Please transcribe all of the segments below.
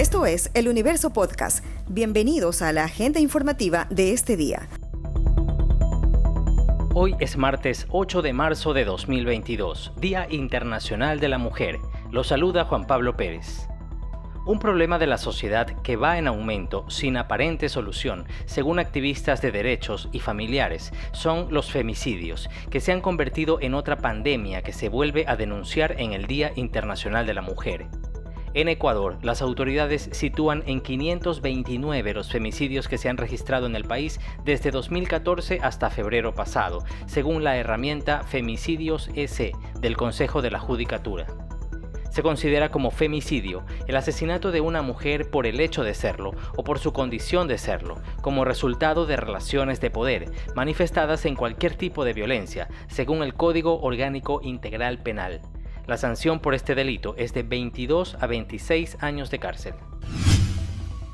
Esto es El Universo Podcast. Bienvenidos a la agenda informativa de este día. Hoy es martes 8 de marzo de 2022, Día Internacional de la Mujer. Lo saluda Juan Pablo Pérez. Un problema de la sociedad que va en aumento sin aparente solución, según activistas de derechos y familiares, son los femicidios, que se han convertido en otra pandemia que se vuelve a denunciar en el Día Internacional de la Mujer. En Ecuador, las autoridades sitúan en 529 los femicidios que se han registrado en el país desde 2014 hasta febrero pasado, según la herramienta Femicidios EC del Consejo de la Judicatura. Se considera como femicidio el asesinato de una mujer por el hecho de serlo o por su condición de serlo, como resultado de relaciones de poder, manifestadas en cualquier tipo de violencia, según el Código Orgánico Integral Penal. La sanción por este delito es de 22 a 26 años de cárcel.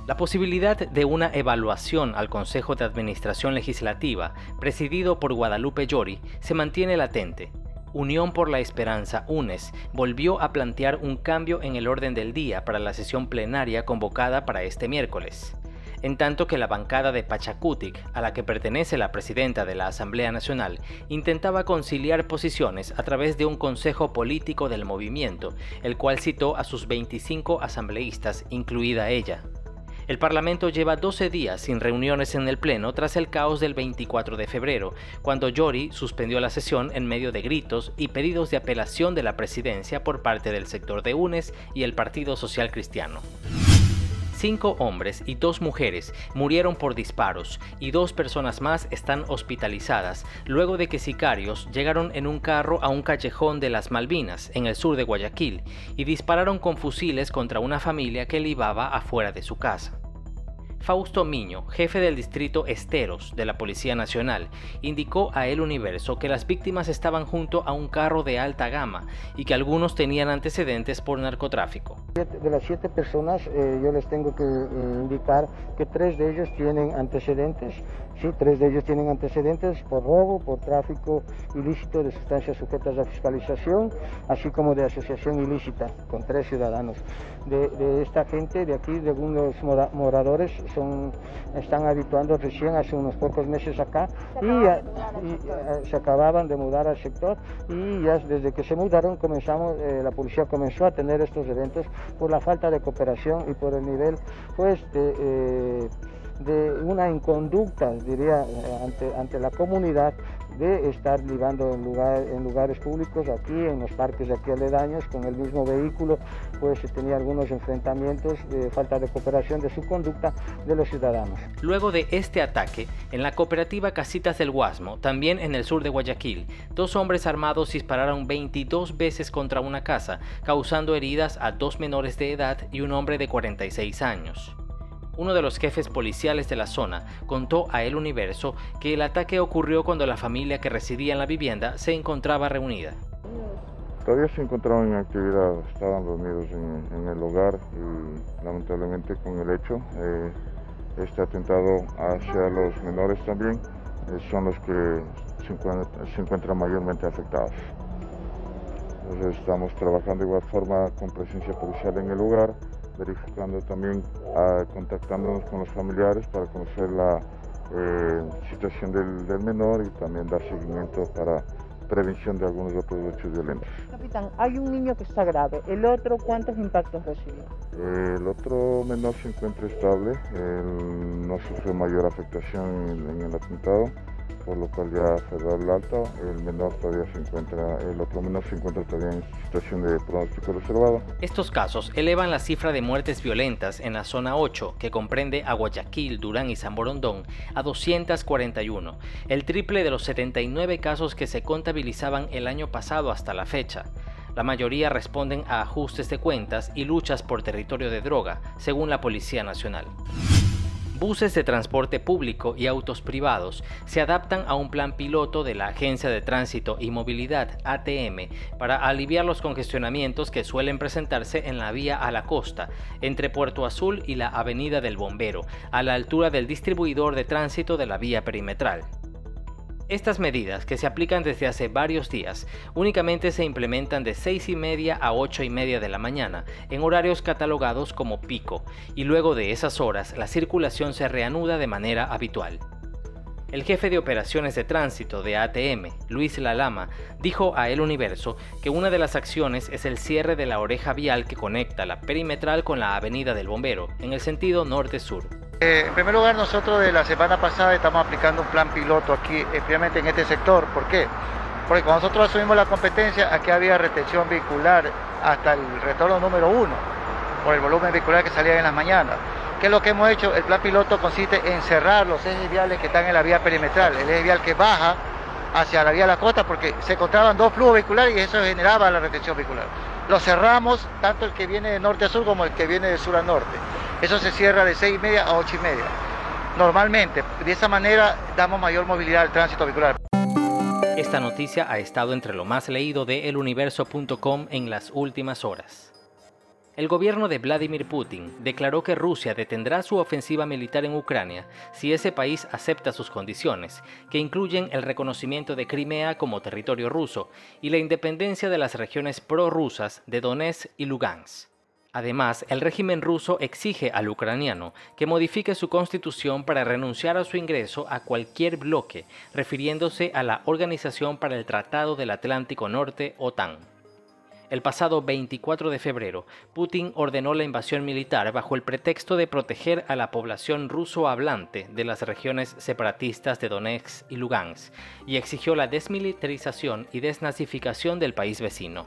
La posibilidad de una evaluación al Consejo de Administración Legislativa, presidido por Guadalupe Llori, se mantiene latente. Unión por la Esperanza, UNES, volvió a plantear un cambio en el orden del día para la sesión plenaria convocada para este miércoles en tanto que la bancada de Pachacutic, a la que pertenece la presidenta de la Asamblea Nacional, intentaba conciliar posiciones a través de un consejo político del movimiento, el cual citó a sus 25 asambleístas, incluida ella. El Parlamento lleva 12 días sin reuniones en el Pleno tras el caos del 24 de febrero, cuando Yori suspendió la sesión en medio de gritos y pedidos de apelación de la presidencia por parte del sector de UNES y el Partido Social Cristiano. Cinco hombres y dos mujeres murieron por disparos y dos personas más están hospitalizadas luego de que sicarios llegaron en un carro a un callejón de las Malvinas, en el sur de Guayaquil, y dispararon con fusiles contra una familia que libaba afuera de su casa. Fausto Miño, jefe del distrito Esteros de la Policía Nacional, indicó a El Universo que las víctimas estaban junto a un carro de alta gama y que algunos tenían antecedentes por narcotráfico. De las siete personas, eh, yo les tengo que eh, indicar que tres de ellos tienen antecedentes, sí, tres de ellos tienen antecedentes por robo, por tráfico ilícito de sustancias sujetas a fiscalización, así como de asociación ilícita con tres ciudadanos. De, esta gente, de aquí, de algunos moradores, están habituando recién hace unos pocos meses acá y, eh, se acababan de mudar al sector y ya desde que se mudaron comenzamos, eh, la policía comenzó a tener estos eventos por la falta de cooperación y por el nivel pues de... Eh, de una inconducta, diría, ante, ante la comunidad de estar ligando en, lugar, en lugares públicos, aquí en los parques de aquí aledaños, con el mismo vehículo, pues tenía algunos enfrentamientos de falta de cooperación de su conducta de los ciudadanos. Luego de este ataque, en la cooperativa Casitas del Guasmo, también en el sur de Guayaquil, dos hombres armados dispararon 22 veces contra una casa, causando heridas a dos menores de edad y un hombre de 46 años. Uno de los jefes policiales de la zona contó a El Universo que el ataque ocurrió cuando la familia que residía en la vivienda se encontraba reunida. Todavía se encontraban en actividad, estaban dormidos en, el hogar y lamentablemente con el hecho, eh, este atentado hacia los menores también eh, son los que se encuentran mayormente afectados. Entonces estamos trabajando de igual forma con presencia policial en el lugar, verificando también, ah, contactándonos con los familiares para conocer la eh, situación del, del, menor y también dar seguimiento para prevención de algunos otros hechos violentos. Capitán, hay un niño que está grave, ¿el otro cuántos impactos recibió? el otro menor se encuentra estable, él no sufrió mayor afectación en el atentado por lo cual ya se da el alto. El menor todavía se encuentra, el otro menor se encuentra todavía en situación de pronóstico reservado. Estos casos elevan la cifra de muertes violentas en la zona 8, que comprende a Guayaquil, Durán y San Borondón, a 241, el triple de los 79 casos que se contabilizaban el año pasado hasta la fecha. La mayoría responden a ajustes de cuentas y luchas por territorio de droga, según la Policía Nacional. Buses de transporte público y autos privados se adaptan a un plan piloto de la Agencia de Tránsito y Movilidad ATM para aliviar los congestionamientos que suelen presentarse en la vía a la costa, entre Puerto Azul y la Avenida del Bombero, a la altura del distribuidor de tránsito de la vía perimetral. Estas medidas, que se aplican desde hace varios días, únicamente se implementan de 6 y media a 8 y media de la mañana, en horarios catalogados como pico, y luego de esas horas la circulación se reanuda de manera habitual. El jefe de operaciones de tránsito de ATM, Luis Lalama, dijo a El Universo que una de las acciones es el cierre de la oreja vial que conecta la perimetral con la Avenida del Bombero, en el sentido norte-sur. Eh, en primer lugar, nosotros de la semana pasada estamos aplicando un plan piloto aquí, especialmente en este sector. ¿Por qué? Porque cuando nosotros asumimos la competencia, aquí había retención vehicular hasta el retorno número uno, por el volumen vehicular que salía en las mañanas. ¿Qué es lo que hemos hecho? El plan piloto consiste en cerrar los ejes viales que están en la vía perimetral, el eje vial que baja hacia la vía de la costa, porque se encontraban dos flujos vehiculares y eso generaba la retención vehicular. Lo cerramos, tanto el que viene de norte a sur como el que viene de sur a norte. Eso se cierra de 6 y media a 8 y media. Normalmente, de esa manera damos mayor movilidad al tránsito vehicular. Esta noticia ha estado entre lo más leído de eluniverso.com en las últimas horas. El gobierno de Vladimir Putin declaró que Rusia detendrá su ofensiva militar en Ucrania si ese país acepta sus condiciones, que incluyen el reconocimiento de Crimea como territorio ruso y la independencia de las regiones prorrusas de Donetsk y Lugansk. Además, el régimen ruso exige al ucraniano que modifique su constitución para renunciar a su ingreso a cualquier bloque, refiriéndose a la Organización para el Tratado del Atlántico Norte, OTAN. El pasado 24 de febrero, Putin ordenó la invasión militar bajo el pretexto de proteger a la población ruso hablante de las regiones separatistas de Donetsk y Lugansk y exigió la desmilitarización y desnazificación del país vecino.